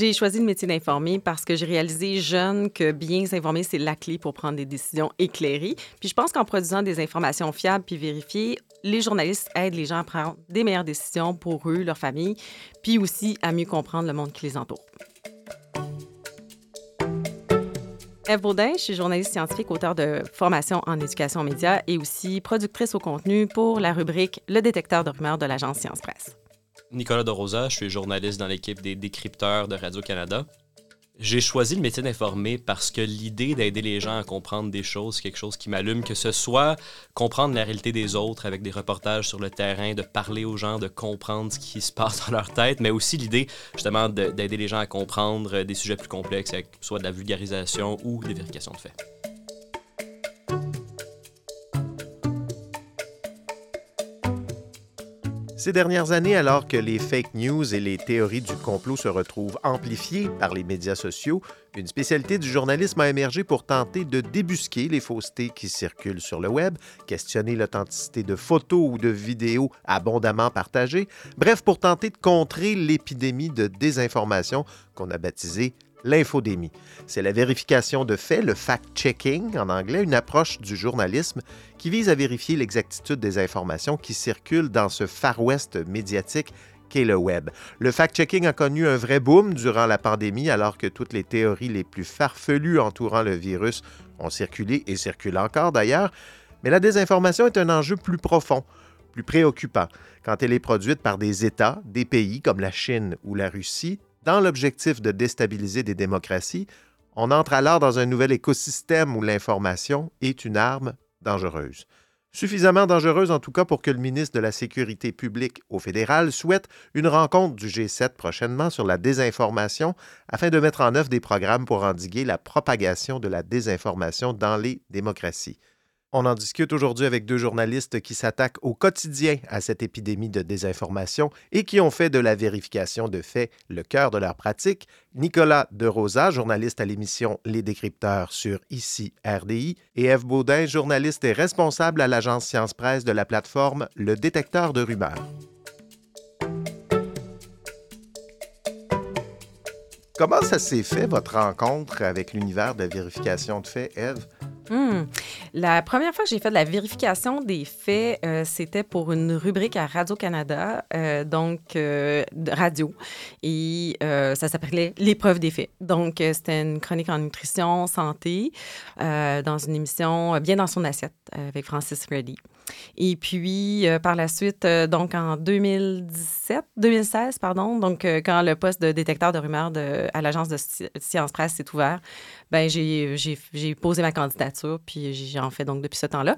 J'ai choisi le métier d'informer parce que j'ai réalisé jeune que bien s'informer, c'est la clé pour prendre des décisions éclairées. Puis je pense qu'en produisant des informations fiables puis vérifiées, les journalistes aident les gens à prendre des meilleures décisions pour eux, leur famille, puis aussi à mieux comprendre le monde qui les entoure. Eve Baudin, je suis journaliste scientifique, auteur de formation en éducation média et aussi productrice au contenu pour la rubrique Le détecteur de rumeurs de l'agence Science Presse. Nicolas De Rosa, je suis journaliste dans l'équipe des décrypteurs de Radio-Canada. J'ai choisi le métier d'informer parce que l'idée d'aider les gens à comprendre des choses, c'est quelque chose qui m'allume, que ce soit comprendre la réalité des autres avec des reportages sur le terrain, de parler aux gens, de comprendre ce qui se passe dans leur tête, mais aussi l'idée justement d'aider les gens à comprendre des sujets plus complexes, avec soit de la vulgarisation ou des vérifications de faits. Ces dernières années, alors que les fake news et les théories du complot se retrouvent amplifiées par les médias sociaux, une spécialité du journalisme a émergé pour tenter de débusquer les faussetés qui circulent sur le web, questionner l'authenticité de photos ou de vidéos abondamment partagées, bref, pour tenter de contrer l'épidémie de désinformation qu'on a baptisée l'infodémie. C'est la vérification de faits, le fact-checking en anglais, une approche du journalisme qui vise à vérifier l'exactitude des informations qui circulent dans ce Far West médiatique qu'est le web. Le fact-checking a connu un vrai boom durant la pandémie alors que toutes les théories les plus farfelues entourant le virus ont circulé et circulent encore d'ailleurs. Mais la désinformation est un enjeu plus profond, plus préoccupant, quand elle est produite par des États, des pays comme la Chine ou la Russie, dans l'objectif de déstabiliser des démocraties, on entre alors dans un nouvel écosystème où l'information est une arme dangereuse. Suffisamment dangereuse en tout cas pour que le ministre de la Sécurité publique au fédéral souhaite une rencontre du G7 prochainement sur la désinformation afin de mettre en œuvre des programmes pour endiguer la propagation de la désinformation dans les démocraties. On en discute aujourd'hui avec deux journalistes qui s'attaquent au quotidien à cette épidémie de désinformation et qui ont fait de la vérification de faits le cœur de leur pratique. Nicolas De Rosa, journaliste à l'émission Les Décrypteurs sur ICI RDI, et Eve Baudin, journaliste et responsable à l'agence Science Presse de la plateforme Le Détecteur de rumeurs. Comment ça s'est fait, votre rencontre avec l'univers de vérification de faits, Eve? Hmm. La première fois que j'ai fait de la vérification des faits, euh, c'était pour une rubrique à Radio-Canada, euh, donc euh, radio. Et ça s'appelait L'épreuve des faits. Donc, c'était une chronique en nutrition, santé, dans une émission bien dans son assiette avec Francis Reddy. Et puis, par la suite, donc en 2017, 2016, pardon, donc quand le poste de détecteur de rumeurs à l'agence de Science Presse s'est ouvert, ben j'ai posé ma candidature, puis j'en fais donc depuis ce temps-là.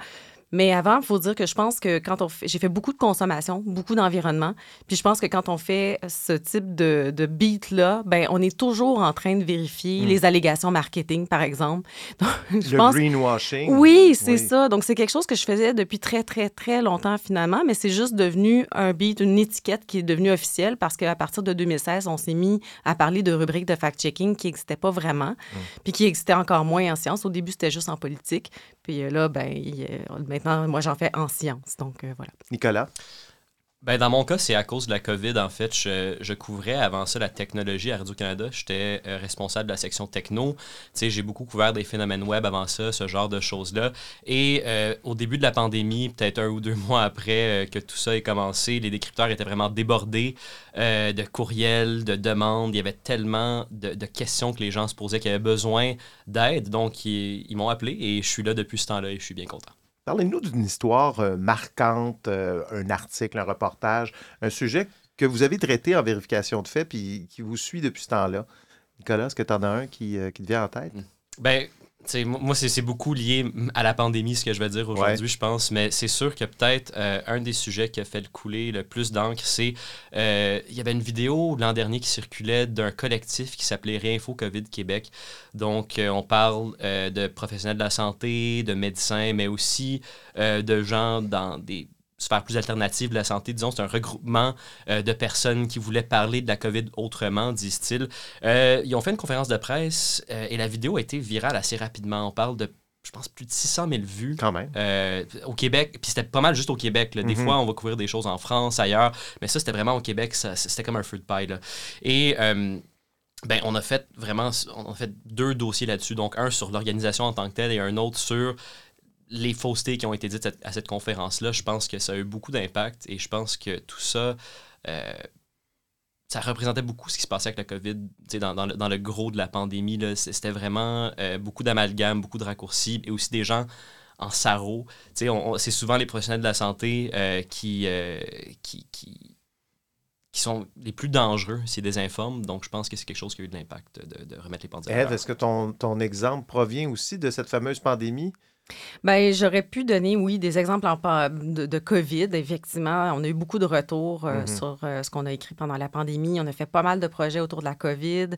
Mais avant, il faut dire que je pense que quand on fait, j'ai fait beaucoup de consommation, beaucoup d'environnement, puis je pense que quand on fait ce type de, de beat-là, ben on est toujours en train de vérifier hmm. les allégations marketing, par exemple. Donc, je Le pense... greenwashing. Oui, c'est ça. Donc, c'est quelque chose que je faisais depuis très, très, très longtemps, finalement, mais c'est juste devenu un beat, une étiquette qui est devenue officielle parce qu'à partir de 2016, on s'est mis à parler de rubriques de fact-checking qui n'existaient pas vraiment, hmm. puis qui existaient encore moins en sciences. Au début, c'était juste en politique. Puis euh, là, ben, maintenant, moi, j'en fais en sciences. Donc, euh, voilà. Nicolas? Ben, dans mon cas, c'est à cause de la COVID. En fait, je, je couvrais avant ça la technologie à Radio-Canada. J'étais euh, responsable de la section techno. Tu sais, j'ai beaucoup couvert des phénomènes web avant ça, ce genre de choses-là. Et au début de la pandémie, peut-être un ou deux mois après que tout ça ait commencé, les décrypteurs étaient vraiment débordés de courriels, de demandes. Il y avait tellement de, de, questions que les gens se posaient qu'ils avaient besoin d'aide. Donc, ils, ils m'ont appelé et je suis là depuis ce temps-là et je suis bien content. Parlez-nous d'une histoire euh, marquante, euh, un article, un reportage, un sujet que vous avez traité en vérification de fait puis qui vous suit depuis ce temps-là. Nicolas, est-ce que tu en as un qui, euh, qui te vient en tête? Moi, c'est beaucoup lié à la pandémie, ce que je vais dire aujourd'hui, je pense. Mais c'est sûr que peut-être euh, un des sujets qui a fait le couler le plus d'encre, c'est. Euh, il y avait une vidéo l'an dernier qui circulait d'un collectif qui s'appelait Réinfo COVID Québec. Donc, euh, on parle de professionnels de la santé, de médecins, mais aussi de gens dans des sphère plus alternative de la santé. Disons, c'est un regroupement euh, de personnes qui voulaient parler de la COVID autrement, disent-ils. Euh, ils ont fait une conférence de presse euh, et la vidéo a été virale assez rapidement. On parle de je pense, plus de 600 000 vues. Quand même. au Québec. Puis c'était pas mal juste au Québec. Des mhm. fois, on va couvrir des choses en France, ailleurs. Mais ça, c'était vraiment au Québec. C'était comme un feu de paille. Et Ben, on a fait vraiment on a fait deux dossiers là-dessus. Donc, un sur l'organisation en tant que telle et un autre sur les faussetés qui ont été dites à cette conférence-là. Je pense que ça a eu beaucoup d'impact et je pense que tout ça, euh, ça représentait beaucoup ce qui se passait avec la COVID dans, dans, le, dans le gros de la pandémie. C'était vraiment euh, beaucoup d'amalgames, beaucoup de raccourcis et aussi des gens en sarreau. C'est souvent les professionnels de la santé euh, qui, qui, qui qui sont les plus dangereux s'ils désinforment. Donc, je pense que c'est quelque chose qui a eu de l'impact de, de, remettre les pendules. Eve, est-ce que ton, ton exemple provient aussi de cette fameuse pandémie? Ben, j'aurais pu donner, oui, des exemples en, de, de, COVID. Effectivement, on a eu beaucoup de retours euh, mm-hmm. sur euh, ce qu'on a écrit pendant la pandémie. On a fait pas mal de projets autour de la COVID.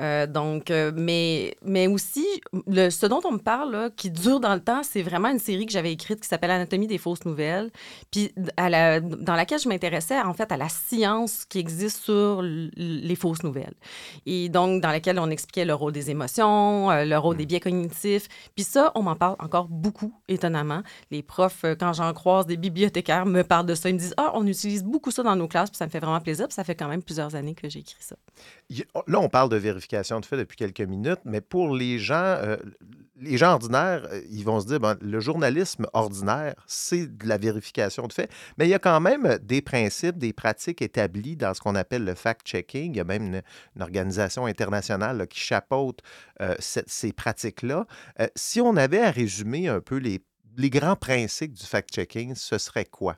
Euh, donc, mais, mais aussi, le, ce dont on me parle, là, qui dure dans le temps, c'est vraiment une série que j'avais écrite qui s'appelle Anatomie des fausses nouvelles. Puis, à la, dans laquelle je m'intéressais, en fait, à la science qui existe sur les fausses nouvelles. Et donc, dans laquelle on expliquait le rôle des émotions, le rôle des mm. biais cognitifs. Puis ça, on m'en parle encore beaucoup, étonnamment. Les profs, euh, quand j'en croise des bibliothécaires, me parlent de ça. Ils me disent Ah, on utilise beaucoup ça dans nos classes, puis ça me fait vraiment plaisir. Puis ça fait quand même plusieurs années que j'ai écrit ça. Là, on parle de vérification de fait depuis quelques minutes, mais pour les gens, euh, les gens ordinaires, euh, ils vont se dire le journalisme ordinaire, c'est de la vérification de fait, mais il y a quand même des principes, des pratiques établies dans ce qu'on appelle le fact-checking. Il y a même une, organisation internationale qui chapeaute ces pratiques-là. si on avait à résumer un peu les, les grands principes du fact-checking, ce serait quoi?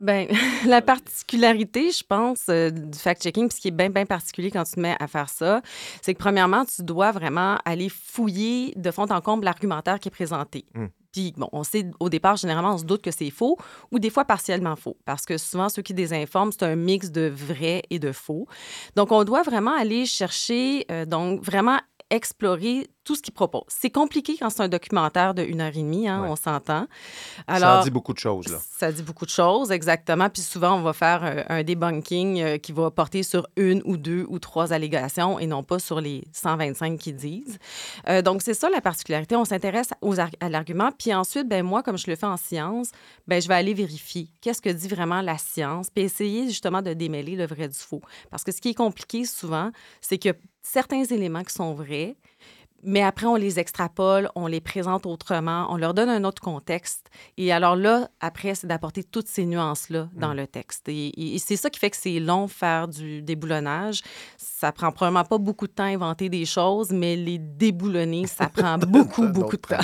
Bien, la particularité, je pense, euh, du fact-checking, puis ce qui est bien, bien particulier quand tu te mets à faire ça, c'est que premièrement, tu dois vraiment aller fouiller de fond en comble l'argumentaire qui est présenté. Mmh. Puis, bon, on sait au départ, généralement, on se doute que c'est faux ou des fois partiellement faux. Parce que souvent, ceux qui désinforment, c'est un mix de vrai et de faux. Donc, on doit vraiment aller chercher, euh, donc, vraiment explorer tout ce qu'il propose. C'est compliqué quand c'est un documentaire de une heure et demie, hein, on s'entend. Alors, ça dit beaucoup de choses, là. Ça dit beaucoup de choses, exactement. Puis souvent, on va faire euh, un, debunking euh, qui va porter sur une ou deux ou trois allégations et non pas sur les 125 qui disent. Euh, donc, c'est ça la particularité. On s'intéresse à l'argument. Puis ensuite, ben moi, comme je le fais en science, ben je vais aller vérifier qu'est-ce que dit vraiment la science, puis essayer justement de démêler le vrai du faux. Parce que ce qui est compliqué souvent, c'est que certains éléments qui sont vrais, mais après, on les extrapole, on les présente autrement, on leur donne un autre contexte. Et alors là, après, c'est d'apporter toutes ces nuances-là dans mm. le texte. Et, c'est ça qui fait que c'est long faire du déboulonnage. Ça prend probablement pas beaucoup de temps à inventer des choses, mais les déboulonner, ça prend beaucoup, beaucoup de temps.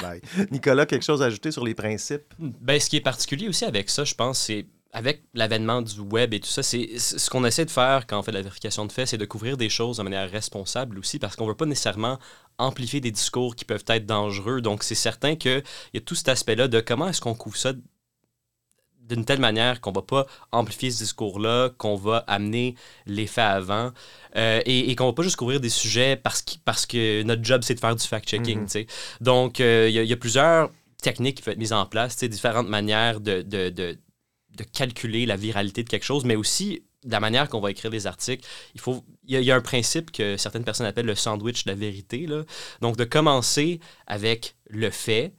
Nicolas, quelque chose à ajouter sur les principes? Ben, ce qui est particulier aussi avec ça, je pense, c'est avec l'avènement du web et tout ça, c'est ce qu'on essaie de faire quand on fait la vérification de faits, c'est de couvrir des choses de manière responsable aussi, parce qu'on ne veut pas nécessairement amplifier des discours qui peuvent être dangereux. Donc, c'est certain qu'il y a tout cet aspect-là de comment est-ce qu'on couvre ça d'une telle manière qu'on va pas amplifier ce discours-là, qu'on va amener les faits avant euh, et, et qu'on va pas juste couvrir des sujets parce que, parce que notre job, c'est de faire du fact-checking. Mm-hmm. Donc, euh, il y, a plusieurs techniques qui peuvent être mises en place, différentes manières de, de de calculer la viralité de quelque chose, mais aussi la manière qu'on va écrire les articles. Il faut, il y, a, un principe que certaines personnes appellent le sandwich de la vérité. Là. Donc, de commencer avec le fait,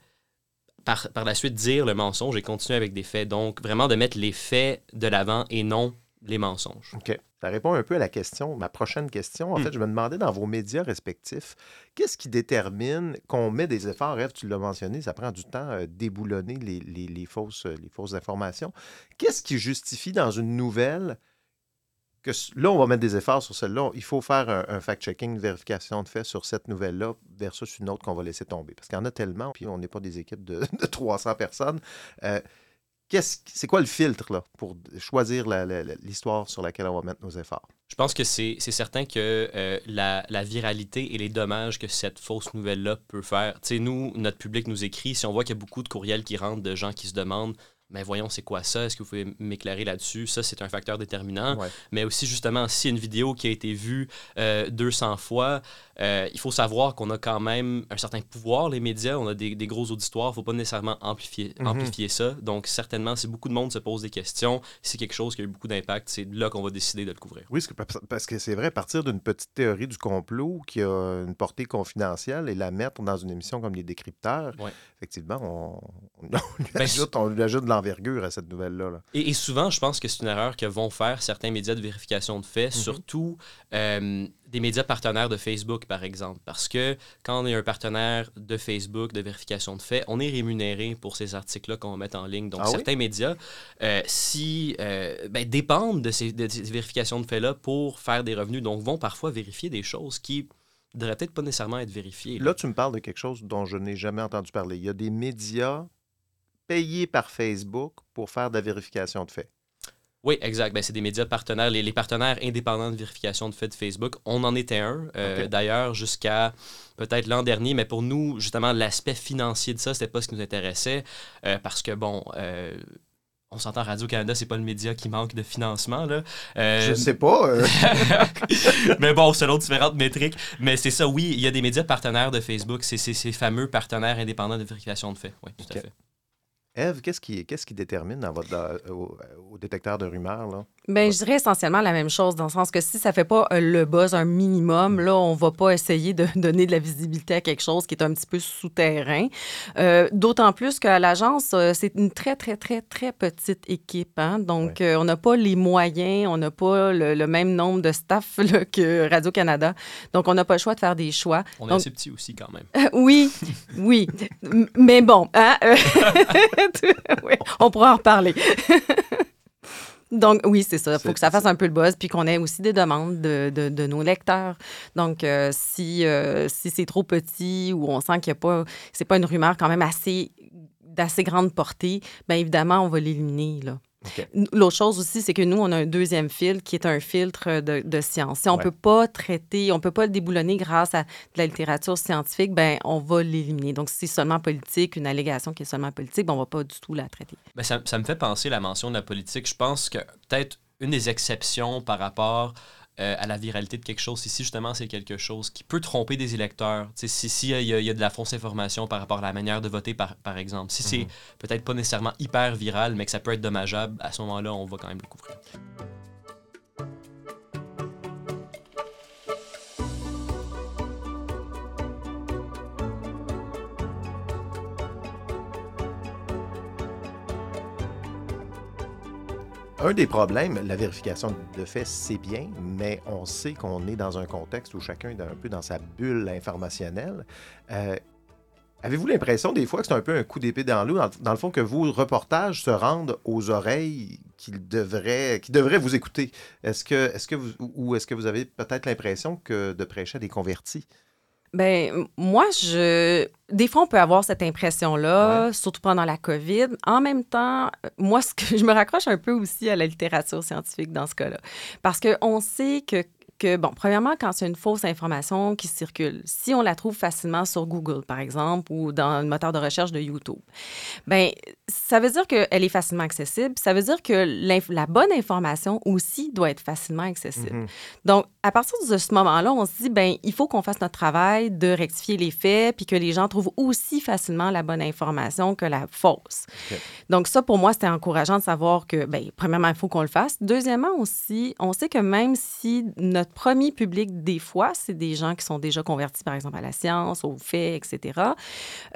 par, par la suite dire le mensonge et continuer avec des faits. Donc, vraiment de mettre les faits de l'avant et non les mensonges. OK. Ça répond un peu à la question, ma prochaine question. En hmm. fait, je me demandais dans vos médias respectifs, qu'est-ce qui détermine qu'on met des efforts? Rêve, tu l'as mentionné, ça prend du temps à déboulonner les, les, fausses, les fausses informations. Qu'est-ce qui justifie dans une nouvelle que là, on va mettre des efforts sur celle-là. Il faut faire un, fact-checking, une vérification de fait sur cette nouvelle-là versus une autre qu'on va laisser tomber? Parce qu'il y en a tellement, puis on n'est pas des équipes de, 300 personnes. Euh, c'est quoi le filtre pour choisir l'histoire sur laquelle on va mettre nos efforts? Je pense que c'est certain que euh, la, la, viralité et les dommages que cette fausse nouvelle-là peut faire. Tu sais, nous, notre public nous écrit, si on voit qu'il y a beaucoup de courriels qui rentrent de gens qui se demandent mais voyons, c'est quoi ça? Est-ce que vous pouvez m'éclairer là-dessus? Ça, c'est un facteur déterminant. Mais aussi, justement, si une vidéo qui a été vue 200 euh, fois, euh, il faut savoir qu'on a quand même un certain pouvoir, les médias. On a des, des gros auditoires. Il ne faut pas nécessairement amplifier, mhm. amplifier ça. Donc, certainement, si beaucoup de monde se pose des questions, si c'est quelque chose qui a eu beaucoup d'impact, c'est là qu'on va décider de le couvrir. Oui, parce que c'est vrai, partir d'une petite théorie du complot qui a une portée confidentielle et la mettre dans une émission comme Les Décrypteurs, effectivement, on, lui, ben, ajoute, on lui ajoute de l'envergure à cette nouvelle-là. Et, souvent, je pense que c'est une erreur que vont faire certains médias de vérification de faits, mhm. surtout euh, des médias partenaires de Facebook, par exemple. Parce que quand on est un partenaire de Facebook de vérification de faits, on est rémunéré pour ces articles-là qu'on va mettre en ligne. Donc, ah certains médias, euh, si, euh, ben, dépendent de ces, de ces vérifications de faits-là pour faire des revenus. Donc, vont parfois vérifier des choses qui ne devraient peut-être pas nécessairement être vérifiées. Là. tu me parles de quelque chose dont je n'ai jamais entendu parler. Il y a des médias payés par Facebook pour faire de la vérification de faits? Oui, exact. Ben, c'est des médias partenaires. Les, partenaires indépendants de vérification de faits de Facebook, on en était un. Euh, d'ailleurs, jusqu'à peut-être l'an dernier, mais pour nous, justement, l'aspect financier de ça, c'était pas ce qui nous intéressait. Euh, parce que, bon, euh, on s'entend Radio-Canada, c'est pas le média qui manque de financement. Là. Je sais pas. mais bon, selon différentes métriques. Mais c'est ça, oui, il y a des médias partenaires de Facebook. C'est ces fameux partenaires indépendants de vérification de faits. Oui, tout à fait. Eve, qu'est-ce qui, qu'est-ce qui détermine votre, au, détecteur de rumeurs? Bien, je dirais essentiellement la même chose, dans le sens que si ça ne fait pas euh, le buzz un minimum, là, on ne va pas essayer de donner de la visibilité à quelque chose qui est un petit peu souterrain. Euh, d'autant plus qu'à l'agence, euh, c'est une très, très, très, très petite équipe. Hein? Donc, on n'a pas les moyens, on n'a pas le, même nombre de staff que Radio-Canada. Donc, on n'a pas le choix de faire des choix. On est assez petit aussi, quand même. oui, oui. Mais bon, hein? on pourra en reparler. Donc, oui, c'est ça. Il faut que ça fasse un peu le buzz, puis qu'on ait aussi des demandes de, de, nos lecteurs. Donc, euh, si, euh, si c'est trop petit ou on sent qu'il n'y a pas, c'est pas une rumeur quand même assez d'assez grande portée, bien évidemment, on va l'éliminer. Là. L'autre chose aussi, c'est que nous, on a un deuxième filtre qui est un filtre de, science. Si on ne peut pas traiter, on ne peut pas le déboulonner grâce à de la littérature scientifique, ben on va l'éliminer. Donc, si c'est seulement politique, une allégation qui est seulement politique, ben, on ne va pas du tout la traiter. Ben, ça, ça me fait penser la mention de la politique. Je pense que peut-être une des exceptions par rapport euh, à la viralité de quelque chose. Ici, justement, c'est quelque chose qui peut tromper des électeurs. si si il y, a de la fausse information par rapport à la manière de voter, par, par exemple. Si c'est mhm. peut-être pas nécessairement hyper viral, mais que ça peut être dommageable, à ce moment-là, on va quand même le couvrir. Un des problèmes, la vérification de fait, c'est bien, mais on sait qu'on est dans un contexte où chacun est un peu dans sa bulle informationnelle. Euh, avez-vous l'impression des fois que c'est un peu un coup d'épée dans l'eau, dans, le fond, que vos reportages se rendent aux oreilles qui devraient, devraient vous écouter? Est-ce que, est-ce que vous, ou est-ce que vous avez peut-être l'impression que de prêcher à des convertis? Ben moi, je. Des fois, on peut avoir cette impression-là, surtout pendant la COVID. En même temps, moi, ce que je me raccroche un peu aussi à la littérature scientifique dans ce cas-là, parce qu'on sait que que, bon, premièrement, quand c'est une fausse information qui circule, si on la trouve facilement sur Google, par exemple, ou dans le moteur de recherche de YouTube, ben ça veut dire qu'elle est facilement accessible. Ça veut dire que la bonne information aussi doit être facilement accessible. Mm-hmm. Donc, à partir de ce moment-là, on se dit, ben il faut qu'on fasse notre travail de rectifier les faits, puis que les gens trouvent aussi facilement la bonne information que la fausse. Donc, ça, pour moi, c'était encourageant de savoir que, ben premièrement, il faut qu'on le fasse. Deuxièmement aussi, on sait que même si notre premier public, des fois, c'est des gens qui sont déjà convertis, par exemple, à la science, aux faits, etc.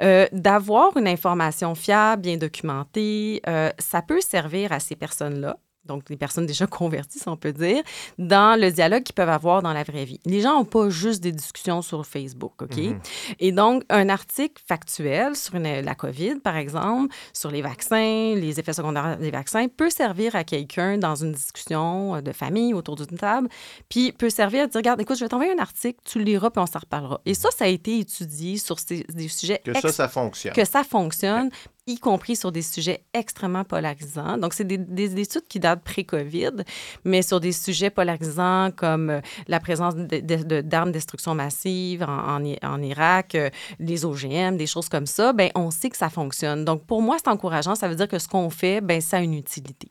Euh, d'avoir une information fiable, bien documentée, euh, ça peut servir à ces personnes-là donc les personnes déjà converties, si on peut dire, dans le dialogue qu'ils peuvent avoir dans la vraie vie. Les gens n'ont pas juste des discussions sur Facebook, OK? Mhm. Et donc, un article factuel sur la COVID, par exemple, sur les vaccins, les effets secondaires des vaccins, peut servir à quelqu'un dans une discussion euh, de famille autour d'une table, puis peut servir à dire, regarde, écoute, je vais t'envoyer un article, tu le liras, puis on s'en reparlera. Et ça, ça a été étudié sur des sujets... Que ça, ça fonctionne. Que ça fonctionne y compris sur des sujets extrêmement polarisants. Donc, c'est des, des, études qui datent pré-COVID, mais sur des sujets polarisants comme euh, la présence d'armes de, destruction massive en, en, Irak, euh, les OGM, des choses comme ça, ben on sait que ça fonctionne. Donc, pour moi, c'est encourageant. Ça veut dire que ce qu'on fait, ben ça a une utilité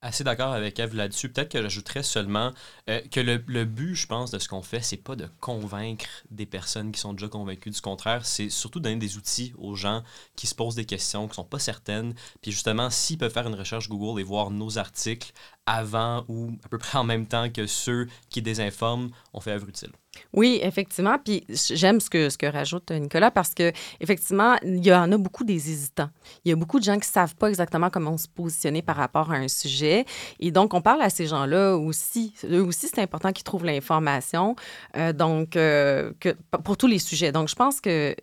assez d'accord avec Eve là-dessus. Peut-être que j'ajouterais seulement euh, que le, but, je pense, de ce qu'on fait, c'est pas de convaincre des personnes qui sont déjà convaincues. Du contraire, c'est surtout donner des outils aux gens qui se posent des questions, qui sont pas certaines. Puis justement, s'ils peuvent faire une recherche Google et voir nos articles avant ou à peu près en même temps que ceux qui désinforment ont fait œuvre utile. Oui, effectivement. Puis j'aime ce que, ce que rajoute Nicolas parce que effectivement, il y en a beaucoup des hésitants. Il y a beaucoup de gens qui ne savent pas exactement comment se positionner par rapport à un sujet. Et donc, on parle à ces gens-là aussi. Eux aussi, c'est important qu'ils trouvent l'information. Euh, donc, euh, pour tous les sujets. Donc, je pense que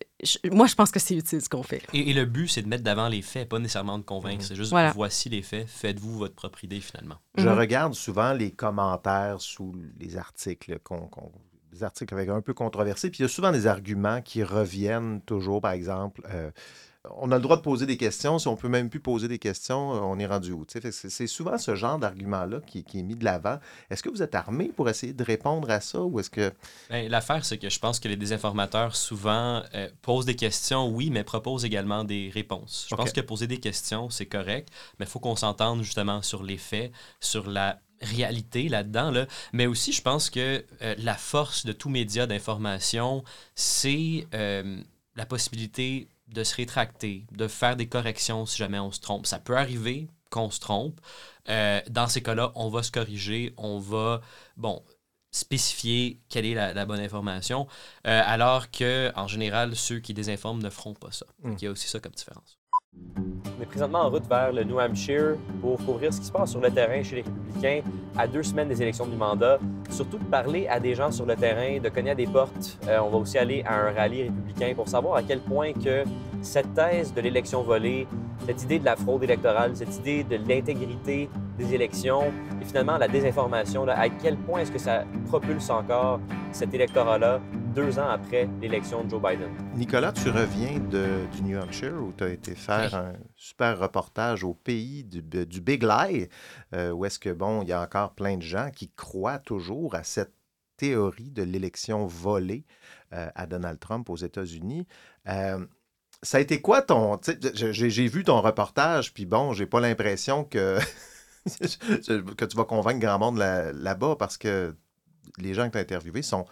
moi, je pense que c'est utile ce qu'on fait. Et, le but, c'est de mettre d'avant les faits, pas nécessairement de convaincre. C'est juste, voici les faits, faites-vous votre propre idée finalement. Je mhm. regarde souvent les commentaires sous les articles qu'on des articles avec un peu controversés. Puis il y a souvent des arguments qui reviennent toujours, par exemple. Euh, on a le droit de poser des questions. Si on peut même plus poser des questions, euh, on est rendu où? C'est souvent ce genre d'argument-là qui, est mis de l'avant. Est-ce que vous êtes armé pour essayer de répondre à ça ou est-ce que... Ben, l'affaire, c'est que je pense que les désinformateurs souvent euh, posent des questions, oui, mais proposent également des réponses. Je pense que poser des questions, c'est correct, mais il faut qu'on s'entende justement sur les faits, sur la réalité là-dedans, là. mais aussi je pense que euh, la force de tout média d'information, c'est euh, la possibilité de se rétracter, de faire des corrections si jamais on se trompe. Ça peut arriver qu'on se trompe. Euh, dans ces cas-là, on va se corriger, on va, bon, spécifier quelle est la, bonne information, alors que en général, ceux qui désinforment ne feront pas ça. Hmm. Il y a aussi ça comme différence. On est présentement en route vers le New Hampshire pour couvrir ce qui se passe sur le terrain chez les républicains à deux semaines des élections du mandat. Surtout de parler à des gens sur le terrain, de cogner des portes. Euh, on va aussi aller à un rallye républicain pour savoir à quel point que cette thèse de l'élection volée, cette idée de la fraude électorale, cette idée de l'intégrité des élections et finalement la désinformation, à quel point est-ce que ça propulse encore cet électorat-là deux ans après l'élection de Joe Biden. Nicolas, tu reviens de, du New Hampshire où tu as été faire un super reportage au pays du, du Big Lie, euh, où est-ce que, bon, il y a encore plein de gens qui croient toujours à cette théorie de l'élection volée euh, à Donald Trump aux États-Unis. Euh, ça a été quoi ton. J'ai vu ton reportage, puis bon, j'ai pas l'impression que, que tu vas convaincre grand monde là-bas parce que les gens que tu as interviewés sont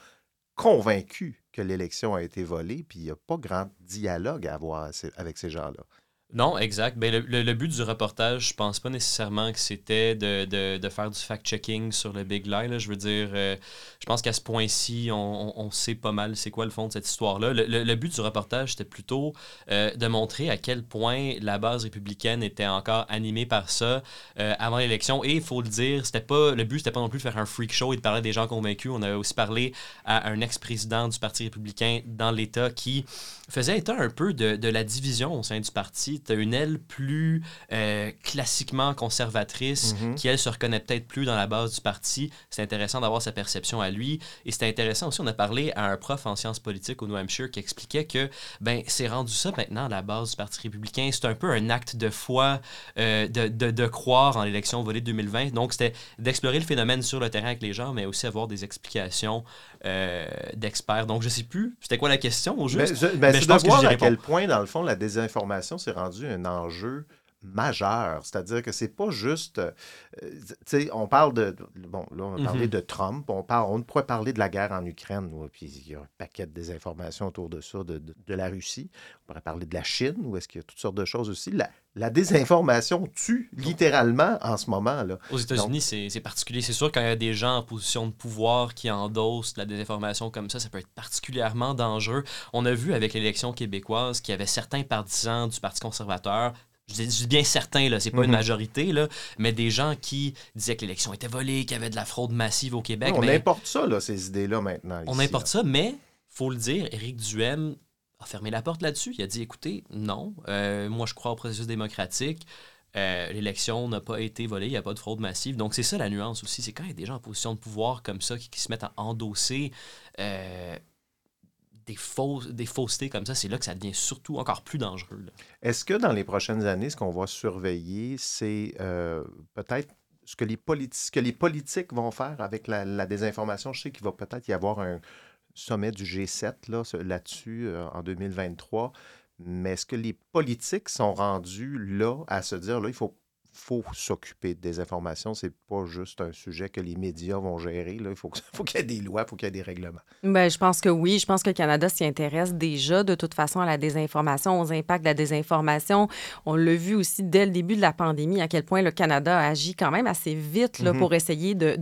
convaincu que l'élection a été volée, puis il n'y a pas grand dialogue à avoir avec ces gens-là. Non, exact. Ben, le, but du reportage, je pense pas nécessairement que c'était de, de, faire du fact-checking sur le Big Lie. Là. Je veux dire, euh, je pense qu'à ce point-ci, on, on, sait pas mal c'est quoi le fond de cette histoire-là. Le, le, but du reportage, c'était plutôt euh, de montrer à quel point la base républicaine était encore animée par ça euh, avant l'élection. Et il faut le dire, c'était pas le but, c'était pas non plus de faire un freak show et de parler des gens convaincus. On avait aussi parlé à un ex-président du Parti républicain dans l'État qui faisait état un peu de, de la division au sein du parti tu une aile plus euh, classiquement conservatrice mhm. qui, elle, se reconnaît peut-être plus dans la base du parti. C'est intéressant d'avoir sa perception à lui. Et c'était intéressant aussi, on a parlé à un prof en sciences politiques au New Hampshire qui expliquait que ben, c'est rendu ça maintenant, la base du Parti républicain. C'est un peu un acte de foi euh, de, de, de, croire en l'élection volée de 2020. Donc, c'était d'explorer le phénomène sur le terrain avec les gens, mais aussi avoir des explications euh, d'experts. Donc, je sais plus, c'était quoi la question au juste? Mais, je, ben, pense de voir à quel point, dans le fond, la désinformation s'est un enjeu majeur. C'est-à-dire que c'est pas juste. Euh, tu sais, on parle de. Bon, là, on a parlé mm-hmm. de Trump. On, parle, on pourrait parler de la guerre en Ukraine, puis il y a un paquet de désinformation autour de ça, de, de, la Russie. On pourrait parler de la Chine, où est-ce qu'il y a toutes sortes de choses aussi. La, la désinformation tue littéralement en ce moment. Là. Aux États-Unis, c'est particulier. C'est sûr, quand il y a des gens en position de pouvoir qui endossent la désinformation comme ça, ça peut être particulièrement dangereux. On a vu avec l'élection québécoise qu'il y avait certains partisans du Parti conservateur je dis bien certains, là, c'est pas une mhm. majorité, là, mais des gens qui disaient que l'élection était volée, qu'il y avait de la fraude massive au Québec. on importe ça, là, ces idées-là, maintenant. On importe ça, mais faut le dire, Éric Duhem a fermé la porte là-dessus. Il a dit écoutez, non, euh, moi je crois au processus démocratique. Euh, l'élection n'a pas été volée, il n'y a pas de fraude massive. Donc, c'est ça la nuance aussi. C'est quand il y a des gens en position de pouvoir comme ça qui, se mettent à endosser euh, des, fausses, des faussetés comme ça, c'est là que ça devient surtout encore plus dangereux. Est-ce que dans les prochaines années, ce qu'on va surveiller, c'est euh, peut-être ce que, les que les politiques vont faire avec la, désinformation? Je sais qu'il va peut-être y avoir un sommet du G7 là, là-dessus euh, en 2023. Mais est-ce que les politiques sont rendus là à se dire, là, il faut faut s'occuper de désinformation. C'est pas juste un sujet que les médias vont gérer. Là. Il faut, faut qu'il y ait des lois, il faut qu'il y ait des règlements. Bien, je pense que oui. Je pense que le Canada s'y intéresse déjà de toute façon à la désinformation, aux impacts de la désinformation. On l'a vu aussi dès le début de la pandémie, à quel point le Canada agit quand même assez vite là, pour essayer de,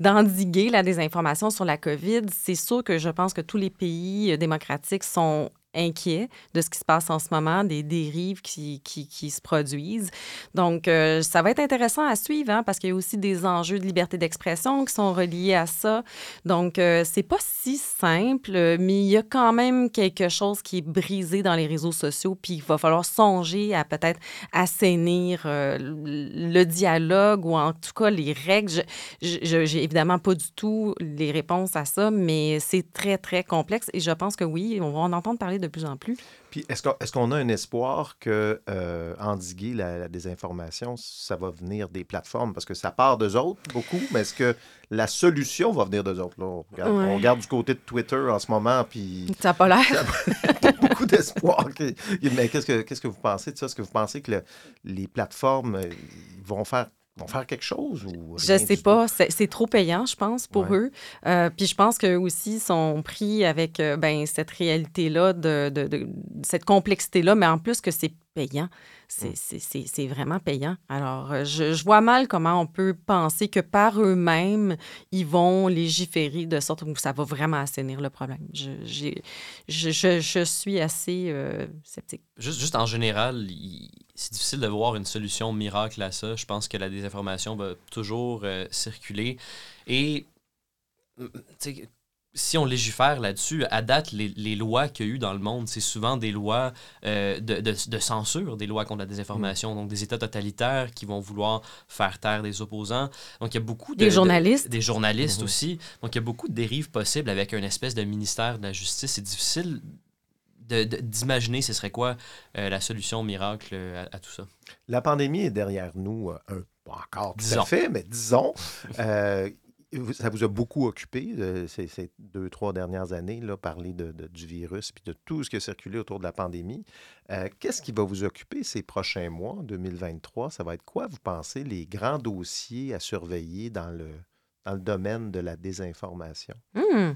d'endiguer de, la désinformation sur la COVID. C'est sûr que je pense que tous les pays démocratiques sont inquiet de ce qui se passe en ce moment, des dérives qui, qui, qui se produisent. Donc, euh, ça va être intéressant à suivre hein, parce qu'il y a aussi des enjeux de liberté d'expression qui sont reliés à ça. Donc, euh, c'est pas si simple, mais il y a quand même quelque chose qui est brisé dans les réseaux sociaux, puis il va falloir songer à peut-être assainir euh, le dialogue ou en tout cas les règles. Je n'ai évidemment pas du tout les réponses à ça, mais c'est très, très complexe et je pense que oui, on va en entendre parler de plus en plus. Puis est-ce qu'on a un espoir que euh, endiguer la, désinformation, ça va venir des plateformes? Parce que ça part d'eux autres beaucoup, mais est-ce que la solution va venir d'eux autres? On, regarde, du côté de Twitter en ce moment, puis... Ça n'a pas l'air. beaucoup d'espoir. mais qu'est-ce que, qu'est-ce que vous pensez de ça? Est-ce que vous pensez que les plateformes euh, vont faire vont faire quelque chose ou Je sais pas. C'est trop payant, je pense, pour eux. Euh, puis je pense qu'eux aussi sont pris avec euh, ben, cette réalité-là, de, de, de, cette complexité-là, mais en plus que c'est payant. C'est vraiment payant. Alors, euh, je, je, vois mal comment on peut penser que par eux-mêmes, ils vont légiférer de sorte où ça va vraiment assainir le problème. Je, je, je suis assez sceptique. Juste, juste en général, c'est difficile de voir une solution miracle à ça. Je pense que la désinformation va toujours euh, circuler. Et si on légifère là-dessus, à date, les, les lois qu'il y a eu dans le monde, c'est souvent des lois euh, de, de, censure, des lois contre la désinformation, donc des États totalitaires qui vont vouloir faire taire des opposants. Donc il y a beaucoup de... Des journalistes. des journalistes mm-hmm. aussi. Donc il y a beaucoup de dérives possibles avec un espèce de ministère de la justice. C'est difficile d'imaginer ce serait quoi euh, la solution miracle euh, à, tout ça? La pandémie est derrière nous, euh, un, pas encore tout à fait, mais disons. ça vous a beaucoup occupé ces, deux, trois dernières années, là, parler de, du virus puis de tout ce qui a circulé autour de la pandémie. Qu'est-ce qui va vous occuper ces prochains mois, 2023? Ça va être quoi, vous pensez, les grands dossiers à surveiller dans le, dans le domaine de la désinformation? Mmh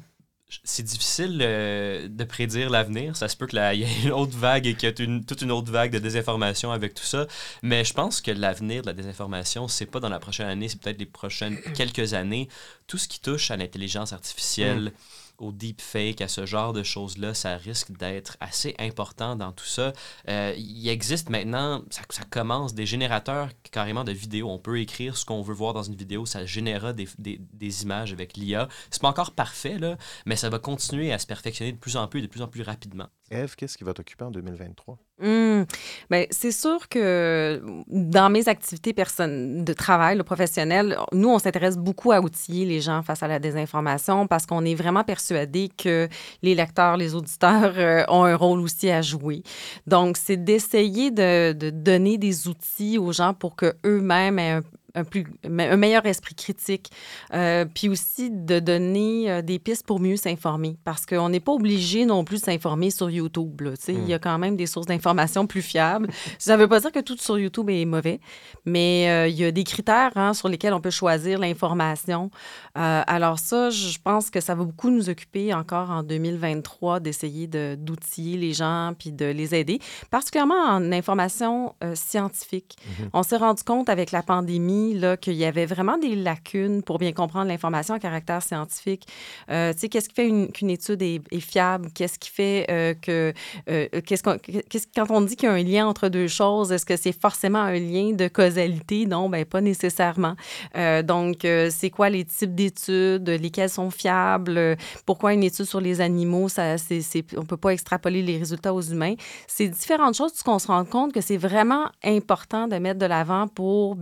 c'est difficile euh, de prédire l'avenir. Ça se peut qu'il y ait une autre vague et qu'il y ait une, toute une autre vague de désinformation avec tout ça. Mais je pense que l'avenir de la désinformation, c'est pas dans la prochaine année, c'est peut-être les prochaines quelques années. Tout ce qui touche à l'intelligence artificielle, mm au deepfake, à ce genre de choses-là, ça risque d'être assez important dans tout ça. Euh, il existe maintenant, ça, commence, des générateurs carrément de vidéos. On peut écrire ce qu'on veut voir dans une vidéo, ça générera des, des, des images avec l'IA. C'est pas encore parfait, là, mais ça va continuer à se perfectionner de plus en plus et de plus en plus rapidement. Eve, qu'est-ce qui va t'occuper en 2023? Mmh. Bien, c'est sûr que dans mes activités de travail, le professionnel, nous, on s'intéresse beaucoup à outiller les gens face à la désinformation parce qu'on est vraiment persuadé que les lecteurs, les auditeurs euh, ont un rôle aussi à jouer. Donc, c'est d'essayer de, de, donner des outils aux gens pour qu'eux-mêmes aient un, un, plus, un meilleur esprit critique, euh, puis aussi de donner euh, des pistes pour mieux s'informer, parce qu'on n'est pas obligé non plus de s'informer sur YouTube. Là, Il y a mm. quand même des sources d'information plus fiables. Ça ne veut pas dire que tout sur YouTube est mauvais, mais euh, il y a des critères hein, sur lesquels on peut choisir l'information. alors ça, je pense que ça va beaucoup nous occuper encore en 2023 d'essayer d'outiller les gens puis de les aider, particulièrement en information scientifique. Mm-hmm. On s'est rendu compte avec la pandémie qu'il y avait vraiment des lacunes pour bien comprendre l'information à caractère scientifique. Euh, tu sais, qu'est-ce qui fait qu'une étude est, fiable? Qu'est-ce qui fait euh, que... Euh, qu'est-ce quand on dit qu'il y a un lien entre deux choses, est-ce que c'est forcément un lien de causalité? Non, ben pas nécessairement. donc, c'est quoi les types d'études? Lesquelles sont fiables? Pourquoi une étude sur les animaux, ça, on ne peut pas extrapoler les résultats aux humains? C'est différentes choses qu'on se rend compte que c'est vraiment important de mettre de l'avant pour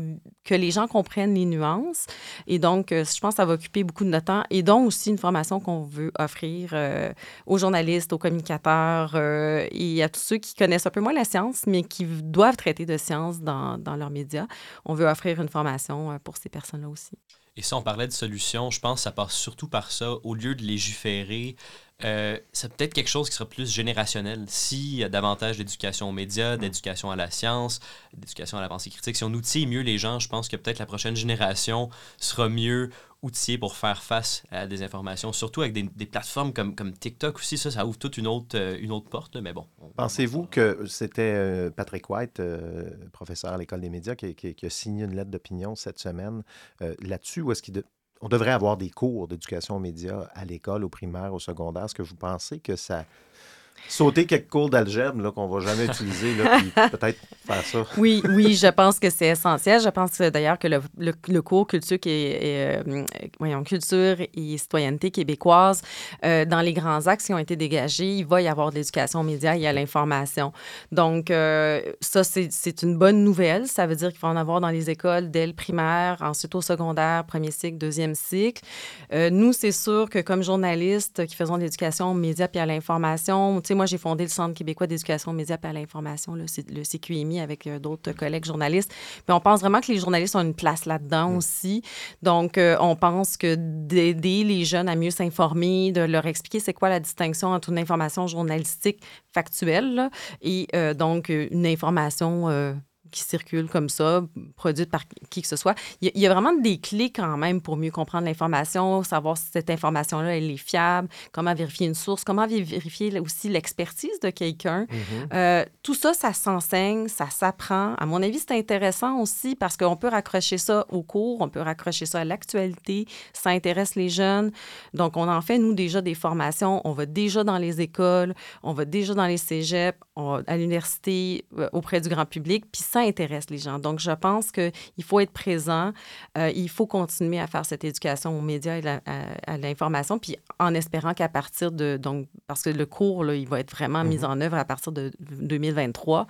que les gens comprennent les nuances. Et donc, euh, je pense que ça va occuper beaucoup de notre temps. Et donc aussi une formation qu'on veut offrir euh, aux journalistes, aux communicateurs euh, et à tous ceux qui connaissent un peu moins la science, mais qui doivent traiter de science dans, dans leurs médias. On veut offrir une formation pour ces personnes-là aussi. Et si on parlait de solutions, je pense que ça passe surtout par ça. Au lieu de légiférer, euh, c'est peut-être quelque chose qui sera plus générationnel. S'il y a davantage d'éducation aux médias, d'éducation à la science, d'éducation à la pensée critique, si on outille mieux les gens, je pense que peut-être la prochaine génération sera mieux outillée pour faire face à des informations, surtout avec des, plateformes comme, comme TikTok aussi. Ça, ça ouvre toute une autre, euh, une autre porte. Mais bon. Pensez-vous que c'était euh, Patrick White, professeur à l'École des médias, qui, qui, a signé une lettre d'opinion cette semaine là-dessus, ou est-ce qu'il on devrait avoir des cours d'éducation aux médias à l'école, au primaire, au secondaire. Est-ce que vous pensez que ça, sauter quelques cours d'algèbre qu'on ne va jamais utiliser, peut-être faire ça. Oui, oui, je pense que c'est essentiel. Je pense d'ailleurs que le, le, cours culture, et, euh, voyons, culture et citoyenneté québécoise, euh, dans les grands axes qui ont été dégagés, il va y avoir de l'éducation aux médias et à l'information. Donc, euh, ça, c'est une bonne nouvelle. Ça veut dire qu'il va en avoir dans les écoles dès le primaire, ensuite au secondaire, premier cycle, deuxième cycle. nous, c'est sûr que comme journalistes qui faisons de l'éducation aux médias et à l'information, tu sais, moi, j'ai fondé le Centre québécois d'éducation aux médias à l'information, le, CQMI, avec euh, d'autres collègues journalistes. Puis on pense vraiment que les journalistes ont une place là-dedans mm. aussi. Donc, euh, on pense que d'aider les jeunes à mieux s'informer, de leur expliquer c'est quoi la distinction entre une information journalistique factuelle et euh, donc une information qui circulent comme ça, produites par qui que ce soit. Il y, a vraiment des clés quand même pour mieux comprendre l'information, savoir si cette information-là, elle est fiable, comment vérifier une source, comment vérifier aussi l'expertise de quelqu'un. Mm-hmm. Euh, tout ça, ça s'enseigne, ça s'apprend. À mon avis, c'est intéressant aussi parce qu'on peut raccrocher ça au cours, on peut raccrocher ça à l'actualité, ça intéresse les jeunes. Donc, on en fait, nous, déjà des formations, on va déjà dans les écoles, on va déjà dans les cégeps, à l'université, euh, auprès du grand public, puis ça intéresse les gens. Donc, je pense qu'il faut être présent, euh, il faut continuer à faire cette éducation aux médias et à, l'information, puis en espérant qu'à partir de, donc, parce que le cours, là, il va être vraiment mis mhm. en œuvre à partir de 2023,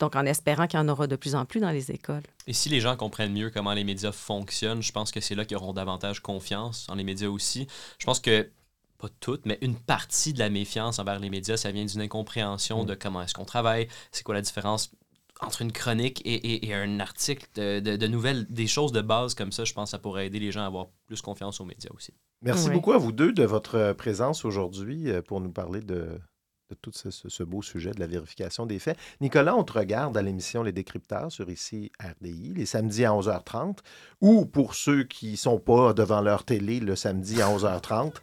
donc en espérant qu'il y en aura de plus en plus dans les écoles. Et si les gens comprennent mieux comment les médias fonctionnent, je pense que c'est là qu'ils auront davantage confiance en les médias aussi. Je pense que pas toute, mais une partie de la méfiance envers les médias, ça vient d'une incompréhension mm. de comment est-ce qu'on travaille, c'est quoi la différence entre une chronique et, un article de, nouvelles, des choses de base comme ça, je pense que ça pourrait aider les gens à avoir plus confiance aux médias aussi. Merci beaucoup à vous deux de votre présence aujourd'hui euh, pour nous parler de, tout ce, beau sujet de la vérification des faits. Nicolas, on te regarde à l'émission Les Décrypteurs sur ici RDI, les samedis à 11h30, ou pour ceux qui ne sont pas devant leur télé, le samedi à 11h30.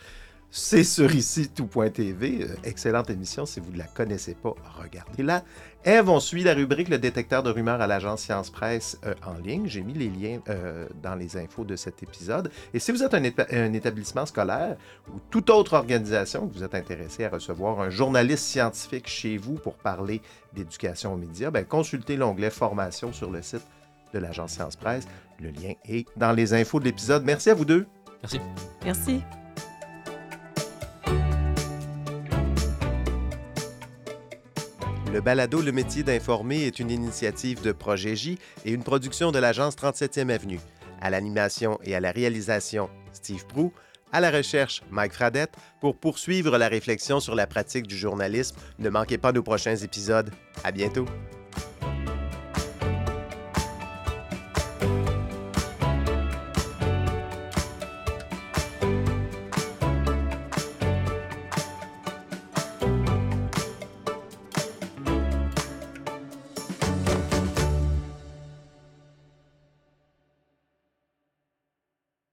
C'est sur ici tout.tv. Euh, excellente émission. Si vous ne la connaissez pas, regardez-la. Eve, on suit la rubrique Le détecteur de rumeurs à l'agence Science Presse euh, en ligne. J'ai mis les liens euh, dans les infos de cet épisode. Et si vous êtes un, établissement scolaire ou toute autre organisation que vous êtes intéressé à recevoir un journaliste scientifique chez vous pour parler d'éducation aux médias, ben, consultez l'onglet Formation sur le site de l'agence Science Presse. Le lien est dans les infos de l'épisode. Merci à vous deux. Merci. Merci. Le balado Le métier d'informer est une initiative de Projet J et une production de l'agence 37e Avenue. À l'animation et à la réalisation, Steve Prou. À la recherche, Mike Fradette. Pour poursuivre la réflexion sur la pratique du journalisme, ne manquez pas nos prochains épisodes. À bientôt.